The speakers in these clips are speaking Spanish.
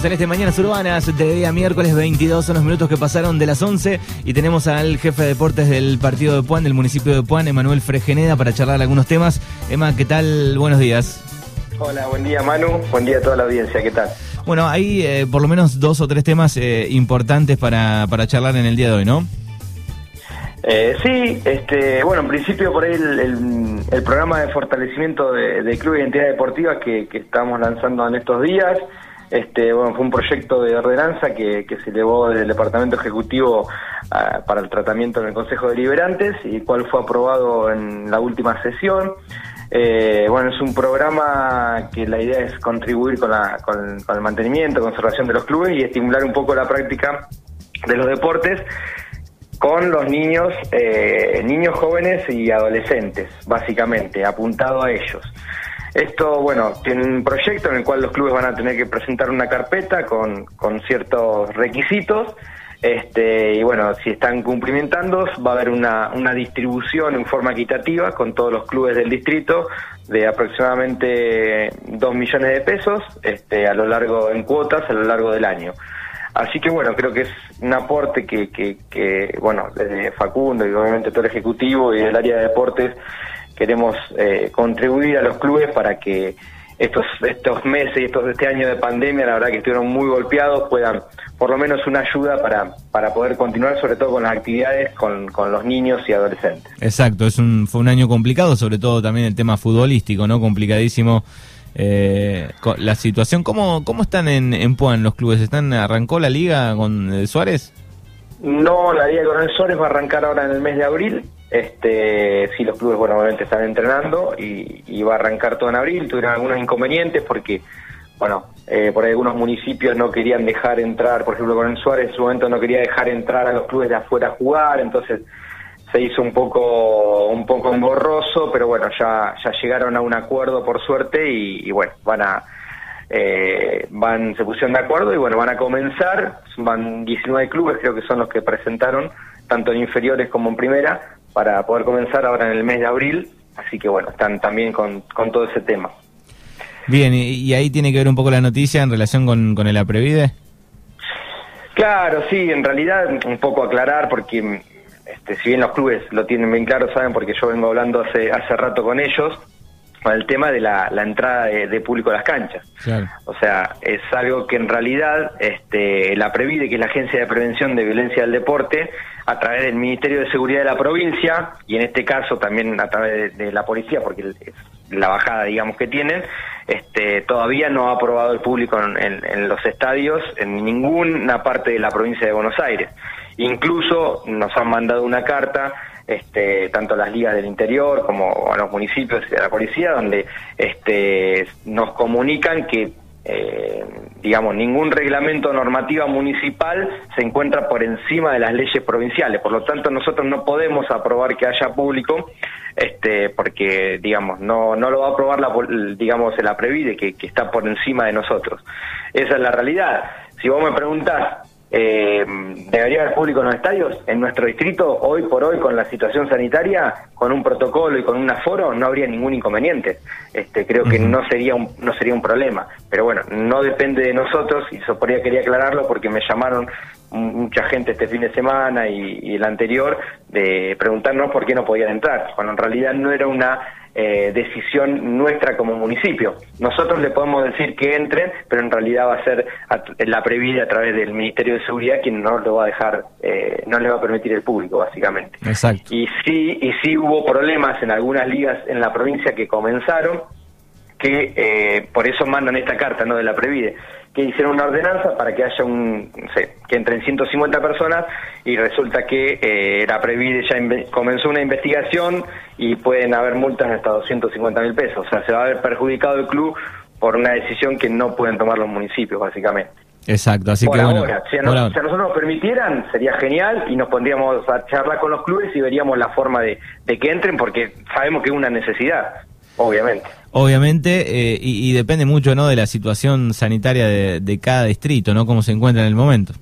Seguimos en este Mañanas Urbanas de día miércoles 22, son los minutos que pasaron de las 11 y tenemos al jefe de deportes del partido de Puan, del municipio de Puan, Emanuel Fregeneda, para charlar algunos temas. Emma, ¿qué tal? Buenos días. Hola, buen día Manu, buen día a toda la audiencia, ¿qué tal? Bueno, hay eh, por lo menos dos o tres temas eh, importantes para, para charlar en el día de hoy, ¿no? Eh, sí, este, bueno, en principio por ahí el, el, programa de fortalecimiento de, de club y entidad deportiva que, que estamos lanzando en estos días. Este, bueno, fue un proyecto de ordenanza que, se elevó del Departamento Ejecutivo ah, para el tratamiento en el Consejo de Deliberantes y cual fue aprobado en la última sesión. Eh, bueno, es un programa que la idea es contribuir con, la, con, el mantenimiento, conservación de los clubes y estimular un poco la práctica de los deportes con los niños, eh, niños jóvenes y adolescentes, básicamente, apuntado a ellos. Esto, bueno, tiene un proyecto en el cual los clubes van a tener que presentar una carpeta con, con ciertos requisitos. Este, y bueno, si están cumplimentando, va a haber una, una distribución en forma equitativa con todos los clubes del distrito de aproximadamente 2 millones de pesos este, a lo largo, en cuotas, a lo largo del año. Así que bueno, creo que es un aporte que, que, que bueno, desde Facundo y obviamente todo el Ejecutivo y el área de deportes queremos eh, contribuir a los clubes para que estos estos meses y estos este año de pandemia, la verdad que estuvieron muy golpeados, puedan por lo menos una ayuda para, para poder continuar, sobre todo con las actividades con, con los niños y adolescentes. Exacto, es un, fue un año complicado, sobre todo también el tema futbolístico, ¿no? Complicadísimo. Eh, la situación, ¿cómo, cómo están en, en Puan los clubes? ¿Están ¿Arrancó la liga con eh, Suárez? No, la liga con el Suárez va a arrancar ahora en el mes de abril este, sí, los clubes, bueno, obviamente están entrenando y, va a arrancar todo en abril. Tuvieron algunos inconvenientes porque, bueno, eh, por ahí algunos municipios no querían dejar entrar, por ejemplo, con el Suárez en su momento no quería dejar entrar a los clubes de afuera a jugar, entonces se hizo un poco un poco engorroso, pero bueno, ya, ya llegaron a un acuerdo por suerte y, bueno, van a eh, van se pusieron de acuerdo y bueno, van a comenzar, van 19 clubes creo que son los que presentaron, tanto en inferiores como en primera, para poder comenzar ahora en el mes de abril, así que bueno, están también con, con todo ese tema. Bien, y, ahí tiene que ver un poco la noticia en relación con, con el APREVIDE. Claro, sí, en realidad un poco aclarar porque este, si bien los clubes lo tienen bien claro, saben porque yo vengo hablando hace, hace rato con ellos, con el tema de la, la entrada de, público a las canchas. O sea, es algo que en realidad este, la Previde, que es la Agencia de Prevención de Violencia del Deporte, a través del Ministerio de Seguridad de la provincia, y en este caso también a través de, la policía, porque es la bajada, digamos, que tienen, este, todavía no ha aprobado el público en los estadios en ninguna parte de la provincia de Buenos Aires. Incluso nos han mandado una carta este, tanto las ligas del interior como a los municipios y a la policía, donde este, nos comunican que, eh, digamos, ningún reglamento normativa municipal se encuentra por encima de las leyes provinciales. Por lo tanto, nosotros no podemos aprobar que haya público, este, porque, digamos, no, no lo va a aprobar, la, digamos, la Previde, que, que está por encima de nosotros. Esa es la realidad. Si vos me preguntás eh, debería haber público en los estadios. En nuestro distrito, hoy por hoy, con la situación sanitaria, con un protocolo y con un aforo, no habría ningún inconveniente. Este, creo que no sería un, no sería un problema. Pero bueno, no depende de nosotros, y eso por quería aclararlo porque me llamaron mucha gente este fin de semana y, y el anterior de preguntarnos por qué no podían entrar, cuando en realidad no era una eh, decisión nuestra como municipio. Nosotros le podemos decir que entren, pero en realidad va a ser la previda a través del Ministerio de Seguridad quien no lo va a dejar, eh, no le va a permitir el público, básicamente. Exacto. Y sí, y sí hubo problemas en algunas ligas en la provincia que comenzaron, que eh, por eso mandan esta carta, ¿no? De la Previde que hicieron una ordenanza para que haya un, no sé, que entren 150 personas y resulta que eh, la Previde ya comenzó una investigación y pueden haber multas hasta 250 mil pesos. O sea, se va a ver perjudicado el club por una decisión que no pueden tomar los municipios, básicamente. Exacto, así que ahora, si, a nosotros nos permitieran, sería genial y nos pondríamos a charlar con los clubes y veríamos la forma de, de que entren porque sabemos que es una necesidad, obviamente. Obviamente, eh, y, depende mucho ¿no? de la situación sanitaria de, cada distrito, ¿no? Cómo se encuentra en el momento.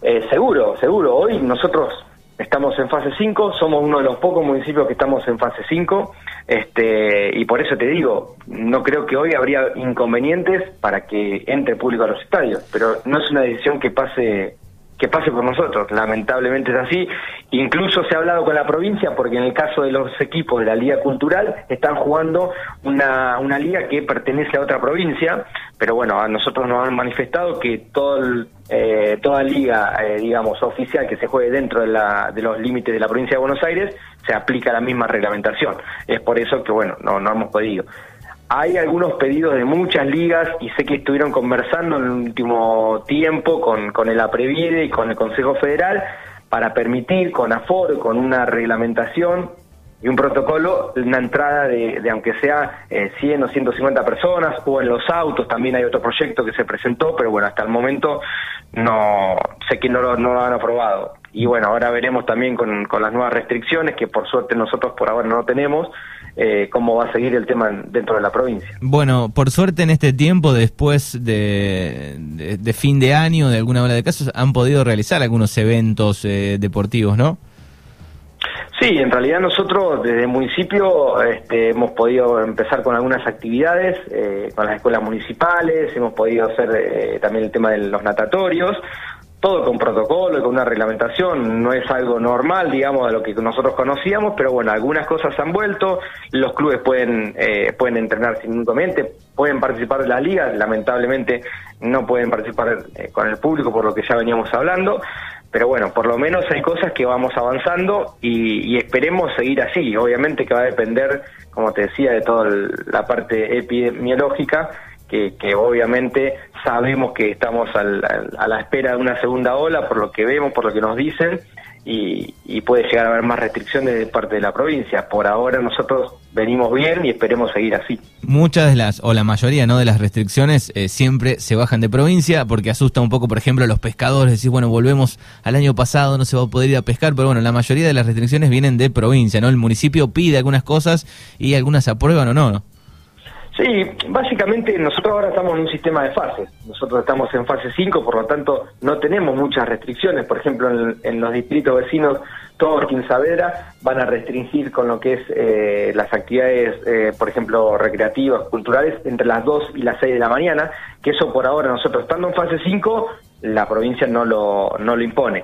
Eh, seguro, seguro. Hoy nosotros estamos en fase 5, somos uno de los pocos municipios que estamos en fase 5, este, y por eso te digo, no creo que hoy habría inconvenientes para que entre público a los estadios, pero no es una decisión que pase que pase por nosotros. Lamentablemente es así. Incluso se ha hablado con la provincia porque en el caso de los equipos de la Liga Cultural están jugando una, una liga que pertenece a otra provincia, pero bueno, a nosotros nos han manifestado que todo eh, toda liga, eh, digamos, oficial que se juegue dentro de, la, de los límites de la provincia de Buenos Aires se aplica la misma reglamentación. Es por eso que, bueno, no, no hemos podido. Hay algunos pedidos de muchas ligas y sé que estuvieron conversando en el último tiempo con, con el APREVIDE y con el Consejo Federal para permitir con aforo, con una reglamentación y un protocolo, una entrada de, de aunque sea eh, 100 o 150 personas, o en los autos, también hay otro proyecto que se presentó, pero bueno, hasta el momento no sé que no lo, han aprobado. Y bueno, ahora veremos también con, con las nuevas restricciones, que por suerte nosotros por ahora no tenemos, eh, cómo va a seguir el tema dentro de la provincia. Bueno, por suerte en este tiempo, después de, de, fin de año, de alguna ola de casos, han podido realizar algunos eventos eh, deportivos, ¿no? Sí, en realidad nosotros desde el municipio este, hemos podido empezar con algunas actividades eh, con las escuelas municipales, hemos podido hacer eh, también el tema de los natatorios, todo con protocolo y con una reglamentación, no es algo normal, digamos, de lo que nosotros conocíamos, pero bueno, algunas cosas han vuelto, los clubes pueden, eh, pueden entrenar sin inconveniente, pueden participar de las ligas, lamentablemente no pueden participar eh, con el público por lo que ya veníamos hablando, pero bueno, por lo menos hay cosas que vamos avanzando y, y esperemos seguir así, obviamente que va a depender, como te decía, de toda la parte epidemiológica, que, que, obviamente sabemos que estamos al, al, a la espera de una segunda ola, por lo que vemos, por lo que nos dicen, y, y, puede llegar a haber más restricciones de parte de la provincia. Por ahora nosotros venimos bien y esperemos seguir así. Muchas de las, o la mayoría ¿no? de las restricciones eh, siempre se bajan de provincia porque asusta un poco, por ejemplo, a los pescadores, decir, bueno, volvemos al año pasado, no se va a poder ir a pescar, pero bueno, la mayoría de las restricciones vienen de provincia, ¿no? El municipio pide algunas cosas y algunas se aprueban o no, ¿no? Sí, básicamente nosotros ahora estamos en un sistema de fases. Nosotros estamos en fase 5, por lo tanto no tenemos muchas restricciones. Por ejemplo, en, los distritos vecinos, todos en Saavedra van a restringir con lo que es eh, las actividades, eh, por ejemplo, recreativas, culturales, entre las 2 y las 6 de la mañana, que eso por ahora nosotros estando en fase 5, la provincia no lo, no lo impone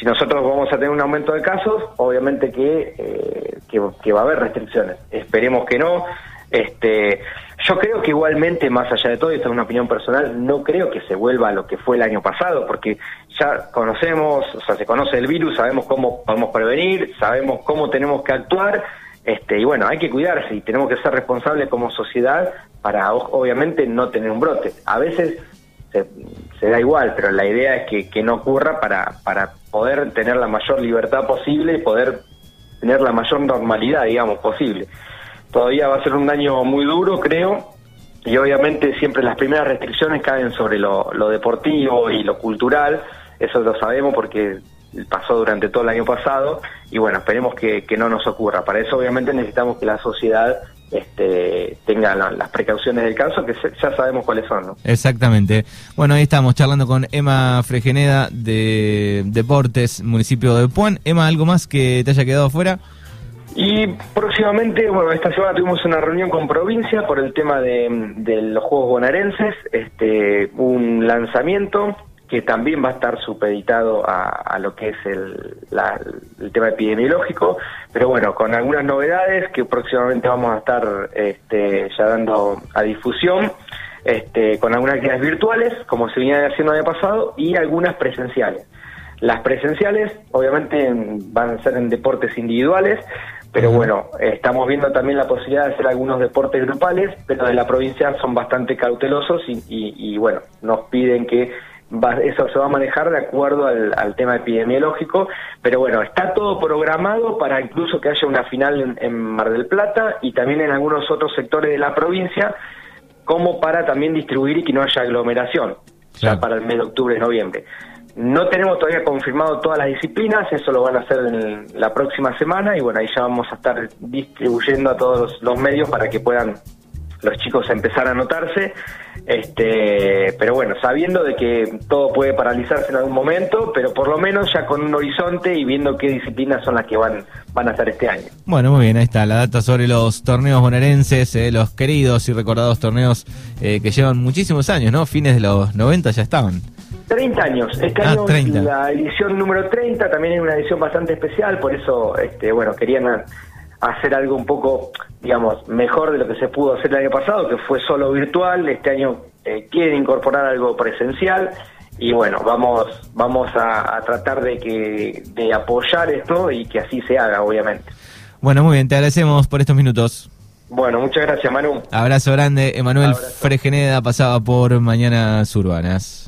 si nosotros vamos a tener un aumento de casos, obviamente que, eh, que, va a haber restricciones. Esperemos que no. Este, yo creo que igualmente, más allá de todo, y esta es una opinión personal, no creo que se vuelva a lo que fue el año pasado, porque ya conocemos, o sea, se conoce el virus, sabemos cómo podemos prevenir, sabemos cómo tenemos que actuar, este, y bueno, hay que cuidarse y tenemos que ser responsables como sociedad para, obviamente, no tener un brote. A veces se, se da igual, pero la idea es que, que no ocurra para, para poder tener la mayor libertad posible y poder tener la mayor normalidad, digamos, posible todavía va a ser un año muy duro, creo, y obviamente siempre las primeras restricciones caen sobre lo, deportivo y lo cultural, eso lo sabemos porque pasó durante todo el año pasado, y bueno, esperemos que, que no nos ocurra. Para eso obviamente necesitamos que la sociedad este, tenga la, las precauciones del caso, que se, ya sabemos cuáles son. ¿no? Exactamente. Bueno, ahí estamos charlando con Emma Fregeneda de Deportes, municipio de Puan. Emma, ¿algo más que te haya quedado afuera? Y próximamente, bueno, esta semana tuvimos una reunión con provincia por el tema de, de los Juegos Bonaerenses, este, un lanzamiento que también va a estar supeditado a, lo que es el, la, el, tema epidemiológico, pero bueno, con algunas novedades que próximamente vamos a estar este, ya dando a difusión, este, con algunas actividades virtuales, como se venía haciendo el año pasado, y algunas presenciales. Las presenciales, obviamente, van a ser en deportes individuales, pero bueno, estamos viendo también la posibilidad de hacer algunos deportes grupales, pero de la provincia son bastante cautelosos y, y, y bueno, nos piden que va, eso se va a manejar de acuerdo al, al, tema epidemiológico, pero bueno, está todo programado para incluso que haya una final en, en Mar del Plata y también en algunos otros sectores de la provincia, como para también distribuir y que no haya aglomeración, claro. ya para el mes de octubre, noviembre. No tenemos todavía confirmado todas las disciplinas, eso lo van a hacer en la próxima semana y bueno, ahí ya vamos a estar distribuyendo a todos los medios para que puedan los chicos empezar a notarse. Este, pero bueno, sabiendo de que todo puede paralizarse en algún momento, pero por lo menos ya con un horizonte y viendo qué disciplinas son las que van, van a estar este año. Bueno, muy bien, ahí está la data sobre los torneos bonaerenses, eh, los queridos y recordados torneos eh, que llevan muchísimos años, ¿no? Fines de los 90 ya estaban. 30 años. Este Ah, año 30. la edición número 30 también es una edición bastante especial, por eso, este, bueno, querían hacer algo un poco, digamos, mejor de lo que se pudo hacer el año pasado, que fue solo virtual. Este año eh, quieren incorporar algo presencial y bueno, vamos, vamos a, a tratar de que de apoyar esto y que así se haga, obviamente. Bueno, muy bien, te agradecemos por estos minutos. Bueno, muchas gracias, Manu. Abrazo grande, Emanuel. Fregeneda pasaba por Mañanas Urbanas.